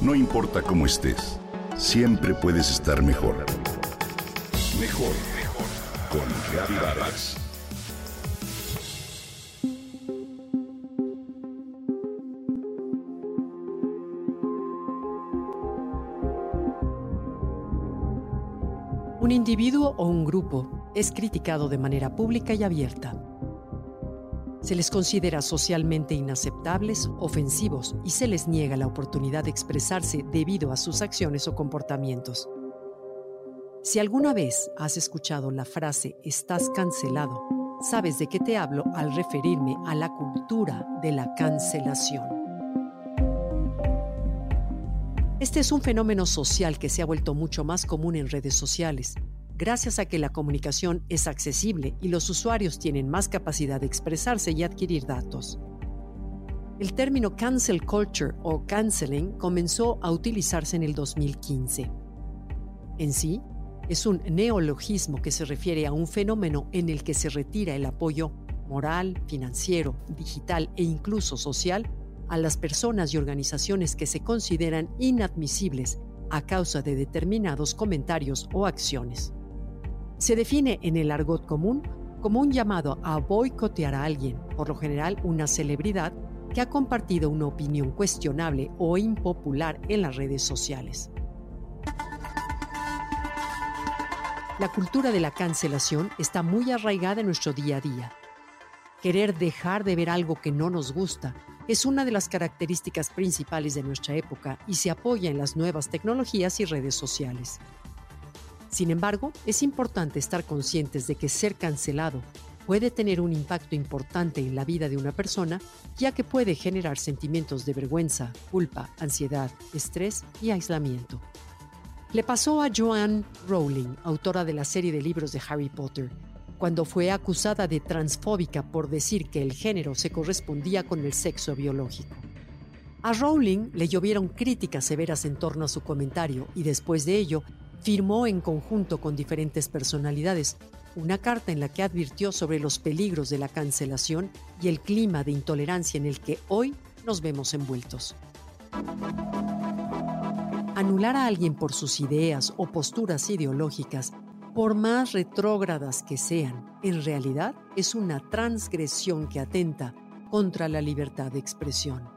No importa cómo estés, siempre puedes estar mejor. Mejor, mejor. Con Vargas. Un individuo o un grupo es criticado de manera pública y abierta. Se les considera socialmente inaceptables, ofensivos y se les niega la oportunidad de expresarse debido a sus acciones o comportamientos. Si alguna vez has escuchado la frase estás cancelado, sabes de qué te hablo al referirme a la cultura de la cancelación. Este es un fenómeno social que se ha vuelto mucho más común en redes sociales gracias a que la comunicación es accesible y los usuarios tienen más capacidad de expresarse y adquirir datos. El término cancel culture o canceling comenzó a utilizarse en el 2015. En sí, es un neologismo que se refiere a un fenómeno en el que se retira el apoyo moral, financiero, digital e incluso social a las personas y organizaciones que se consideran inadmisibles a causa de determinados comentarios o acciones se define en el argot común como un llamado a boicotear a alguien, por lo general una celebridad, que ha compartido una opinión cuestionable o impopular en las redes sociales. La cultura de la cancelación está muy arraigada en nuestro día a día. Querer dejar de ver algo que no nos gusta es una de las características principales de nuestra época y se apoya en las nuevas tecnologías y redes sociales. Sin embargo, es importante estar conscientes de que ser cancelado puede tener un impacto importante en la vida de una persona, ya que puede generar sentimientos de vergüenza, culpa, ansiedad, estrés y aislamiento. Le pasó a Joanne Rowling, autora de la serie de libros de Harry Potter, cuando fue acusada de transfóbica por decir que el género se correspondía con el sexo biológico. A Rowling le llovieron críticas severas en torno a su comentario y después de ello firmó en conjunto con diferentes personalidades una carta en la que advirtió sobre los peligros de la cancelación y el clima de intolerancia en el que hoy nos vemos envueltos. Anular a alguien por sus ideas o posturas ideológicas, por más retrógradas que sean, en realidad es una transgresión que atenta contra la libertad de expresión.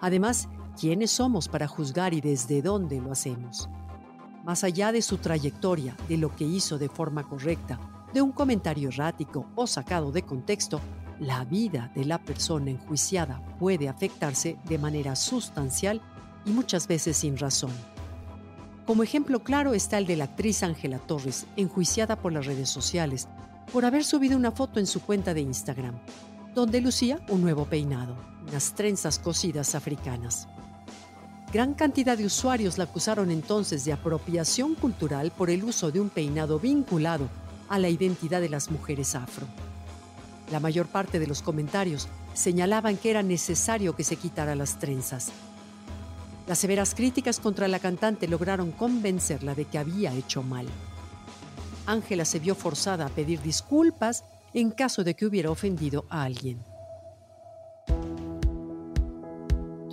Además, ¿quiénes somos para juzgar y desde dónde lo hacemos? Más allá de su trayectoria, de lo que hizo de forma correcta, de un comentario errático o sacado de contexto, la vida de la persona enjuiciada puede afectarse de manera sustancial y muchas veces sin razón. Como ejemplo claro está el de la actriz Ángela Torres, enjuiciada por las redes sociales por haber subido una foto en su cuenta de Instagram, donde lucía un nuevo peinado, unas trenzas cosidas africanas. Gran cantidad de usuarios la acusaron entonces de apropiación cultural por el uso de un peinado vinculado a la identidad de las mujeres afro. La mayor parte de los comentarios señalaban que era necesario que se quitara las trenzas. Las severas críticas contra la cantante lograron convencerla de que había hecho mal. Ángela se vio forzada a pedir disculpas en caso de que hubiera ofendido a alguien.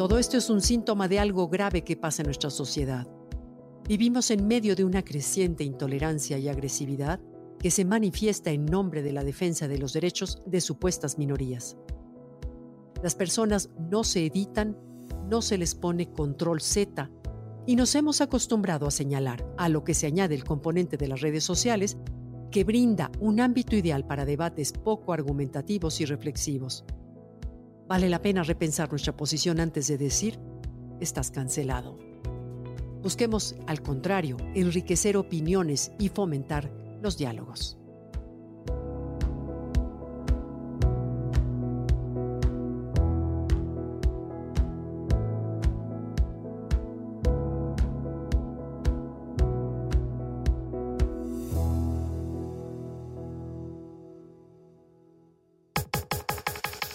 Todo esto es un síntoma de algo grave que pasa en nuestra sociedad. Vivimos en medio de una creciente intolerancia y agresividad que se manifiesta en nombre de la defensa de los derechos de supuestas minorías. Las personas no se editan, no se les pone control Z y nos hemos acostumbrado a señalar, a lo que se añade el componente de las redes sociales, que brinda un ámbito ideal para debates poco argumentativos y reflexivos. Vale la pena repensar nuestra posición antes de decir, estás cancelado. Busquemos, al contrario, enriquecer opiniones y fomentar los diálogos.